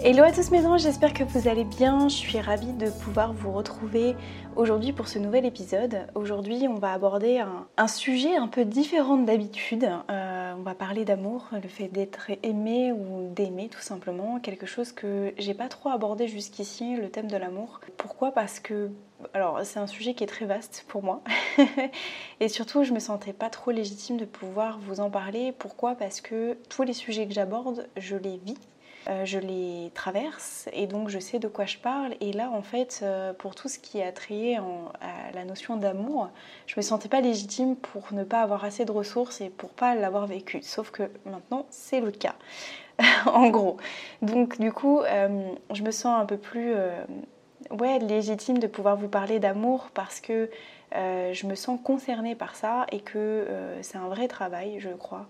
Hello à tous mes anges, j'espère que vous allez bien. Je suis ravie de pouvoir vous retrouver aujourd'hui pour ce nouvel épisode. Aujourd'hui, on va aborder un, sujet un peu différent d'habitude. Euh, on va parler d'amour, le fait d'être aimé ou d'aimer tout simplement. Quelque chose que j'ai pas trop abordé jusqu'ici, le thème de l'amour. Pourquoi? Parce que alors c'est un sujet qui est très vaste pour moi et surtout je me sentais pas trop légitime de pouvoir vous en parler. Pourquoi? Parce que tous les sujets que j'aborde, je les vis je les traverse et donc je sais de quoi je parle. Et là, en fait, euh, pour tout ce qui a trait à la notion d'amour, je me sentais pas légitime pour ne pas avoir assez de ressources et pour pas l'avoir vécu. Sauf que maintenant, c'est le cas, en gros. Donc, du coup, euh, je me sens un peu plus ouais, légitime de pouvoir vous parler d'amour parce que euh, je me sens concernée par ça et que euh, c'est un vrai travail, je crois,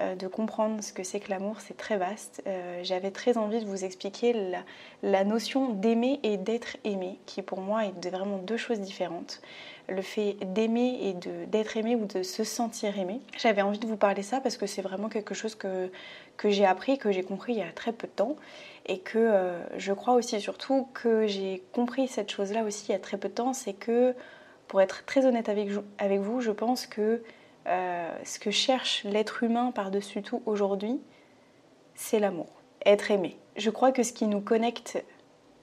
euh, de comprendre ce que c'est que l'amour, c'est très vaste. J'avais très envie de vous expliquer la, la notion d'aimer et d'être aimé, qui pour moi est vraiment deux choses différentes. Le fait d'aimer et d'être aimé ou de se sentir aimé. J'avais envie de vous parler ça parce que c'est vraiment quelque chose que, que j'ai appris, que j'ai compris il y a très peu de temps et que je crois aussi surtout que j'ai compris cette chose-là aussi il y a très peu de temps, c'est que pour être très honnête avec, vous, je pense que euh, ce que cherche l'être humain par-dessus tout aujourd'hui, c'est l'amour, être aimé. Je crois que ce qui nous connecte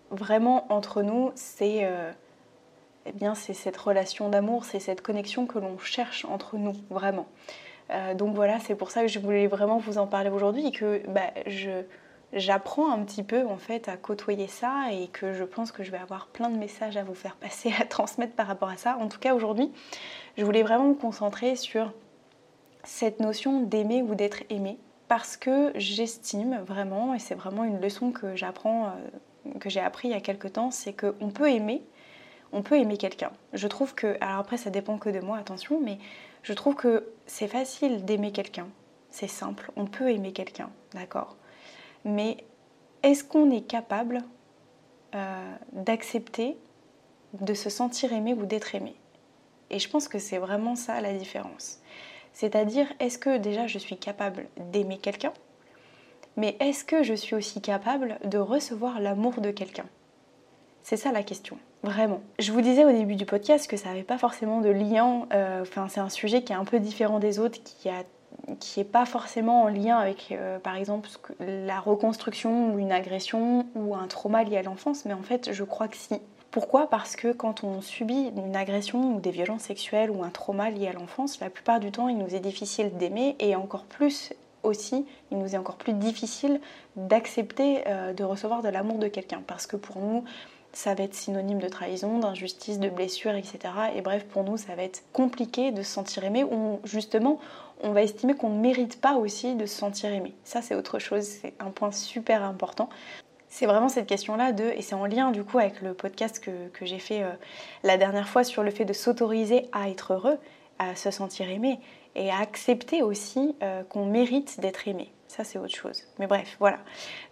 vraiment entre nous, c'est euh, eh bien c'est cette relation d'amour, c'est cette connexion que l'on cherche entre nous, vraiment. Euh, donc voilà, c'est pour ça que je voulais vraiment vous en parler aujourd'hui et que bah, j'apprends un petit peu en fait à côtoyer ça et que je pense que je vais avoir plein de messages à vous faire passer, à transmettre par rapport à ça. En tout cas aujourd'hui, je voulais vraiment me concentrer sur cette notion d'aimer ou d'être aimé parce que j'estime vraiment, et c'est vraiment une leçon que j'apprends, euh, que j'ai appris il y a quelques temps, c'est qu'on peut aimer, on peut aimer quelqu'un. Je trouve que, alors après ça dépend que de moi, attention, mais je trouve que c'est facile d'aimer quelqu'un, c'est simple, on peut aimer quelqu'un, d'accord. Mais est-ce qu'on est capable euh, d'accepter de se sentir aimé ou d'être aimé? Et je pense que c'est vraiment ça la différence. C'est-à-dire, est-ce que déjà je suis capable d'aimer quelqu'un? Mais est-ce que je suis aussi capable de recevoir l'amour de quelqu'un? C'est ça la question, vraiment. Je vous disais au début du podcast que ça n'avait pas forcément de lien, euh, enfin c'est un sujet qui est un peu différent des autres, qui a qui n'est pas forcément en lien avec, euh, par exemple, la reconstruction ou une agression ou un trauma lié à l'enfance, mais en fait, je crois que si. Pourquoi? Parce que quand on subit une agression ou des violences sexuelles ou un trauma lié à l'enfance, la plupart du temps, il nous est difficile d'aimer et encore plus aussi, il nous est encore plus difficile d'accepter euh, de recevoir de l'amour de quelqu'un. Parce que pour nous, ça va être synonyme de trahison, d'injustice, de blessure, etc. Et bref, pour nous, ça va être compliqué de se sentir aimé ou justement, on va estimer qu'on ne mérite pas aussi de se sentir aimé. Ça, c'est autre chose, c'est un point super important. C'est vraiment cette question-là de, et c'est en lien du coup avec le podcast que, j'ai fait euh, la dernière fois sur le fait de s'autoriser à être heureux, à se sentir aimé et à accepter aussi euh, qu'on mérite d'être aimé. Ça, c'est autre chose. Mais bref, voilà.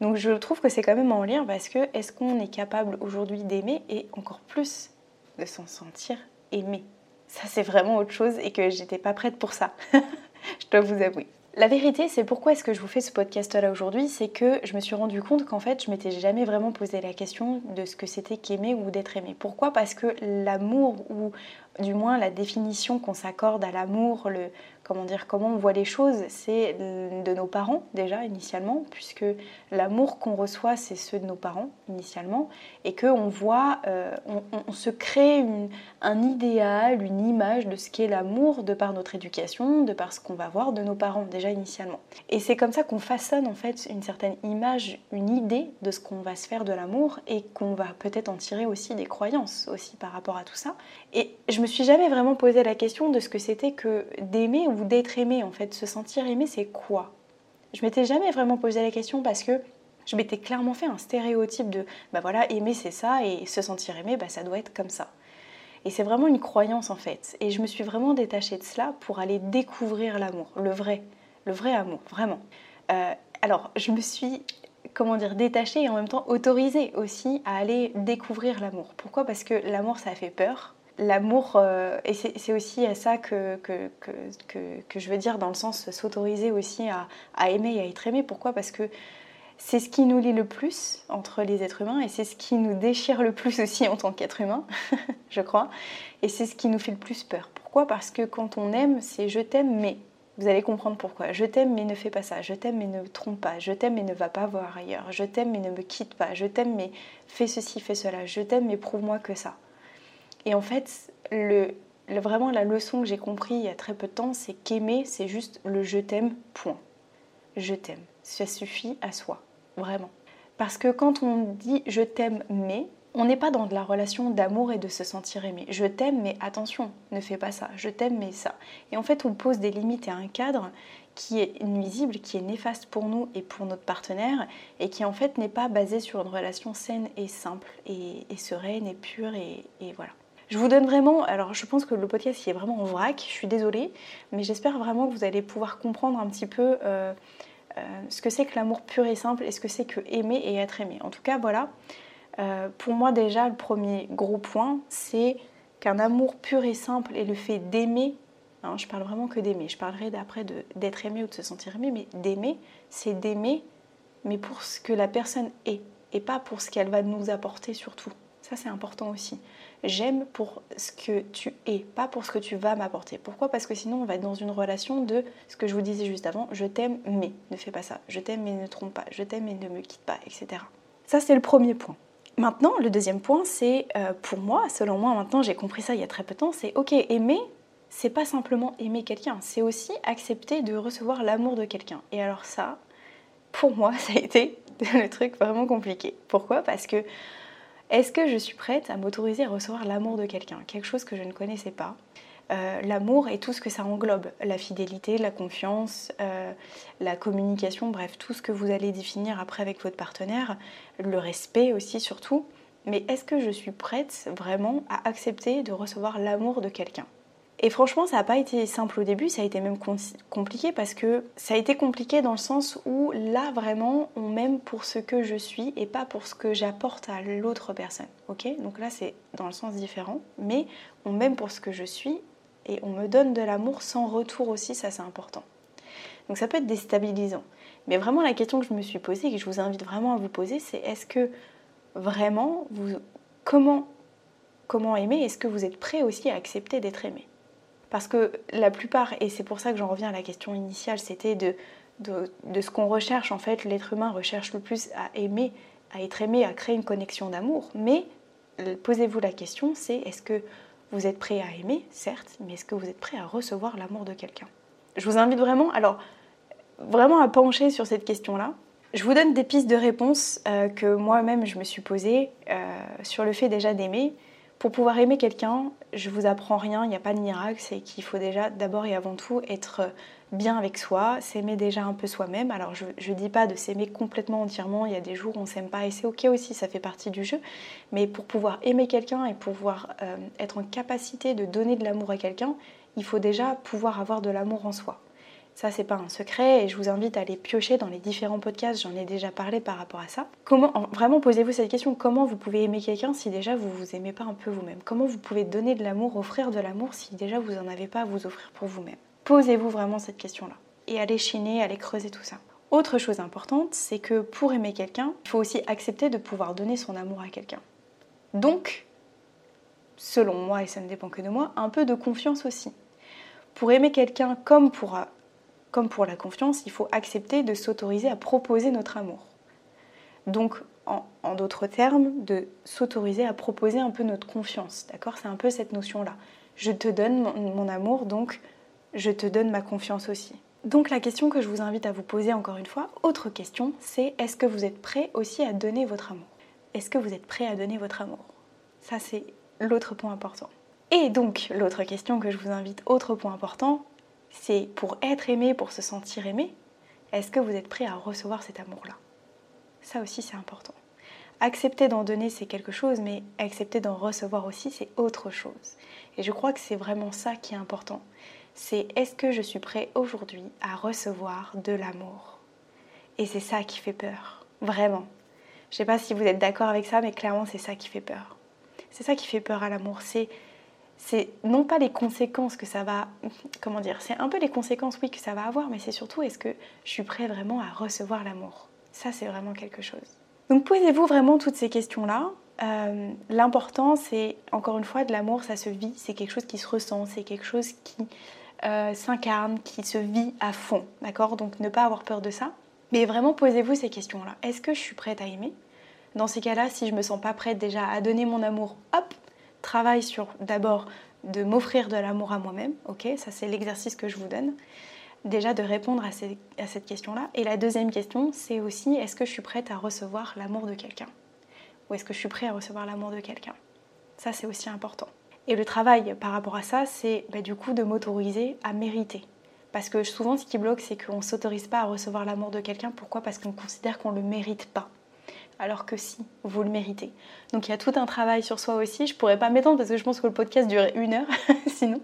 Donc je trouve que c'est quand même en lien parce que est-ce qu'on est capable aujourd'hui d'aimer et encore plus de s'en sentir aimé? Ça, c'est vraiment autre chose et que j'étais pas prête pour ça. je dois vous avouer. La vérité, c'est pourquoi est-ce que je vous fais ce podcast-là aujourd'hui, c'est que je me suis rendu compte qu'en fait, je m'étais jamais vraiment posé la question de ce que c'était qu'aimer ou d'être aimé. Pourquoi? Parce que l'amour, ou du moins la définition qu'on s'accorde à l'amour, comment dire, comment on voit les choses, c'est de nos parents déjà initialement, puisque l'amour qu'on reçoit, c'est ceux de nos parents initialement, et qu'on voit, euh, on, se crée un idéal, une image de ce qu'est l'amour de par notre éducation, de par ce qu'on va voir de nos parents déjà initialement. Et c'est comme ça qu'on façonne en fait une certaine image, une idée de ce qu'on va se faire de l'amour, et qu'on va peut-être en tirer aussi des croyances aussi par rapport à tout ça. Et je me suis jamais vraiment posé la question de ce que c'était que d'aimer ou d'être aimé en fait. Se sentir aimé, c'est quoi? Je m'étais jamais vraiment posé la question parce que je m'étais clairement fait un stéréotype de bah voilà, aimer c'est ça et se sentir aimé, bah ça doit être comme ça. Et c'est vraiment une croyance en fait. Et je me suis vraiment détachée de cela pour aller découvrir l'amour, le vrai, le vrai amour, vraiment. Euh, alors, je me suis, comment dire, détachée et en même temps autorisée aussi à aller découvrir l'amour. Pourquoi? Parce que l'amour, ça fait peur. L'amour, euh, et c'est aussi à ça que que, que, que, je veux dire dans le sens s'autoriser aussi à, à aimer et à être aimé. Pourquoi? Parce que c'est ce qui nous lie le plus entre les êtres humains et c'est ce qui nous déchire le plus aussi en tant qu'être humain, je crois. Et c'est ce qui nous fait le plus peur. Pourquoi? Parce que quand on aime, c'est je t'aime mais. Vous allez comprendre pourquoi. Je t'aime mais ne fais pas ça. Je t'aime mais ne trompe pas. Je t'aime mais ne va pas voir ailleurs. Je t'aime mais ne me quitte pas. Je t'aime mais fais ceci, fais cela. Je t'aime mais prouve-moi que ça. Et en fait, vraiment la leçon que j'ai compris il y a très peu de temps, c'est qu'aimer, c'est juste le je t'aime, point. Je t'aime ça suffit à soi, vraiment. Parce que quand on dit je t'aime mais, on n'est pas dans de la relation d'amour et de se sentir aimé. Je t'aime mais attention, ne fais pas ça. Je t'aime mais ça. Et en fait, on pose des limites et un cadre qui est nuisible, qui est néfaste pour nous et pour notre partenaire, et qui en fait n'est pas basé sur une relation saine et simple, et, sereine et pure, et, voilà. Je vous donne vraiment, alors je pense que le podcast il est vraiment en vrac, je suis désolée, mais j'espère vraiment que vous allez pouvoir comprendre un petit peu euh, euh, ce que c'est que l'amour pur et simple et ce que c'est que aimer et être aimé. En tout cas, voilà, euh, pour moi déjà, le premier gros point, c'est qu'un amour pur et simple et le fait d'aimer, hein, je parle vraiment que d'aimer, je parlerai d'après d'être aimé ou de se sentir aimé, mais d'aimer, c'est d'aimer, mais pour ce que la personne est, et pas pour ce qu'elle va nous apporter surtout. Ça, c'est important aussi. J'aime pour ce que tu es, pas pour ce que tu vas m'apporter. Pourquoi? Parce que sinon, on va être dans une relation de ce que je vous disais juste avant je t'aime, mais ne fais pas ça. Je t'aime, mais ne trompe pas. Je t'aime, mais ne me quitte pas, etc. Ça, c'est le premier point. Maintenant, le deuxième point, c'est euh, pour moi, selon moi, maintenant j'ai compris ça il y a très peu de temps, c'est ok, aimer, c'est pas simplement aimer quelqu'un, c'est aussi accepter de recevoir l'amour de quelqu'un. Et alors, ça, pour moi, ça a été le truc vraiment compliqué. Pourquoi? Parce que est-ce que je suis prête à m'autoriser à recevoir l'amour de quelqu'un? Quelque chose que je ne connaissais pas. Euh, l'amour et tout ce que ça englobe, la fidélité, la confiance, euh, la communication, bref, tout ce que vous allez définir après avec votre partenaire, le respect aussi surtout. Mais est-ce que je suis prête vraiment à accepter de recevoir l'amour de quelqu'un? Et franchement, ça n'a pas été simple au début, ça a été même compliqué parce que ça a été compliqué dans le sens où là vraiment on m'aime pour ce que je suis et pas pour ce que j'apporte à l'autre personne. Ok? Donc là c'est dans le sens différent, mais on m'aime pour ce que je suis et on me donne de l'amour sans retour aussi, ça c'est important. Donc ça peut être déstabilisant. Mais vraiment la question que je me suis posée et que je vous invite vraiment à vous poser, c'est est-ce que vraiment vous comment comment aimer? Est-ce que vous êtes prêt aussi à accepter d'être aimé? Parce que la plupart, et c'est pour ça que j'en reviens à la question initiale, c'était de, ce qu'on recherche en fait, l'être humain recherche le plus à aimer, à être aimé, à créer une connexion d'amour. Mais euh, posez-vous la question, c'est est-ce que vous êtes prêt à aimer, certes, mais est-ce que vous êtes prêt à recevoir l'amour de quelqu'un? Je vous invite vraiment, alors, vraiment à pencher sur cette question-là. Je vous donne des pistes de réponse euh, que moi-même je me suis posée euh, sur le fait déjà d'aimer. Pour pouvoir aimer quelqu'un, je vous apprends rien, il n'y a pas de miracle, c'est qu'il faut déjà d'abord et avant tout être bien avec soi, s'aimer déjà un peu soi-même. Alors je ne dis pas de s'aimer complètement entièrement, il y a des jours où on s'aime pas et c'est ok aussi, ça fait partie du jeu. Mais pour pouvoir aimer quelqu'un et pouvoir euh, être en capacité de donner de l'amour à quelqu'un, il faut déjà pouvoir avoir de l'amour en soi. Ça, c'est pas un secret et je vous invite à aller piocher dans les différents podcasts, j'en ai déjà parlé par rapport à ça. Comment, vraiment, posez-vous cette question comment vous pouvez aimer quelqu'un si déjà vous vous aimez pas un peu vous-même? Comment vous pouvez donner de l'amour, offrir de l'amour si déjà vous en avez pas à vous offrir pour vous-même? Posez-vous vraiment cette question-là et allez chiner, allez creuser tout ça. Autre chose importante, c'est que pour aimer quelqu'un, il faut aussi accepter de pouvoir donner son amour à quelqu'un. Donc, selon moi, et ça ne dépend que de moi, un peu de confiance aussi. Pour aimer quelqu'un comme pour comme pour la confiance, il faut accepter de s'autoriser à proposer notre amour. Donc, en, d'autres termes, de s'autoriser à proposer un peu notre confiance. D'accord? C'est un peu cette notion-là. Je te donne mon, amour, donc je te donne ma confiance aussi. Donc la question que je vous invite à vous poser encore une fois, autre question, c'est est-ce que vous êtes prêt aussi à donner votre amour? Est-ce que vous êtes prêt à donner votre amour? Ça c'est l'autre point important. Et donc, l'autre question que je vous invite, autre point important, c'est pour être aimé, pour se sentir aimé, est-ce que vous êtes prêt à recevoir cet amour-là? Ça aussi, c'est important. Accepter d'en donner, c'est quelque chose, mais accepter d'en recevoir aussi, c'est autre chose. Et je crois que c'est vraiment ça qui est important. C'est est-ce que je suis prêt aujourd'hui à recevoir de l'amour? Et c'est ça qui fait peur, vraiment. Je ne sais pas si vous êtes d'accord avec ça, mais clairement, c'est ça qui fait peur. C'est ça qui fait peur à l'amour. C'est c'est non pas les conséquences que ça va, comment dire, c'est un peu les conséquences, oui, que ça va avoir, mais c'est surtout est-ce que je suis prêt vraiment à recevoir l'amour? Ça, c'est vraiment quelque chose. Donc posez-vous vraiment toutes ces questions-là. Euh, l'important, c'est encore une fois de l'amour, ça se vit, c'est quelque chose qui se ressent, c'est quelque chose qui euh, s'incarne, qui se vit à fond, d'accord? Donc ne pas avoir peur de ça. Mais vraiment posez-vous ces questions-là. Est-ce que je suis prête à aimer? Dans ces cas-là, si je me sens pas prête déjà à donner mon amour, hop, travaille sur d'abord de m'offrir de l'amour à moi-même, ok Ça c'est l'exercice que je vous donne. Déjà de répondre à, cette question-là. Et la deuxième question, c'est aussi est-ce que je suis prête à recevoir l'amour de quelqu'un? Ou est-ce que je suis prêt à recevoir l'amour de quelqu'un? Ça c'est aussi important. Et le travail par rapport à ça, c'est bah, du coup de m'autoriser à mériter. Parce que souvent ce qui bloque, c'est qu'on ne s'autorise pas à recevoir l'amour de quelqu'un. Pourquoi? Parce qu'on considère qu'on ne le mérite pas alors que si, vous le méritez. Donc il y a tout un travail sur soi aussi. Je pourrais pas m'étendre parce que je pense que le podcast durait une heure sinon.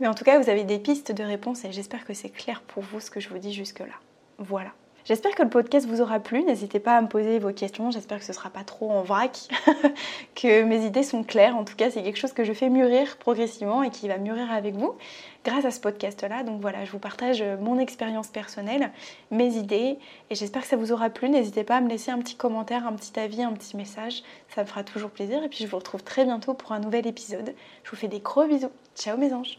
Mais en tout cas, vous avez des pistes de réponse et j'espère que c'est clair pour vous ce que je vous dis jusque-là. Voilà. J'espère que le podcast vous aura plu. N'hésitez pas à me poser vos questions. J'espère que ce ne sera pas trop en vrac, que mes idées sont claires. En tout cas, c'est quelque chose que je fais mûrir progressivement et qui va mûrir avec vous grâce à ce podcast-là. Donc voilà, je vous partage mon expérience personnelle, mes idées et j'espère que ça vous aura plu. N'hésitez pas à me laisser un petit commentaire, un petit avis, un petit message. Ça me fera toujours plaisir. Et puis je vous retrouve très bientôt pour un nouvel épisode. Je vous fais des gros bisous. Ciao mes anges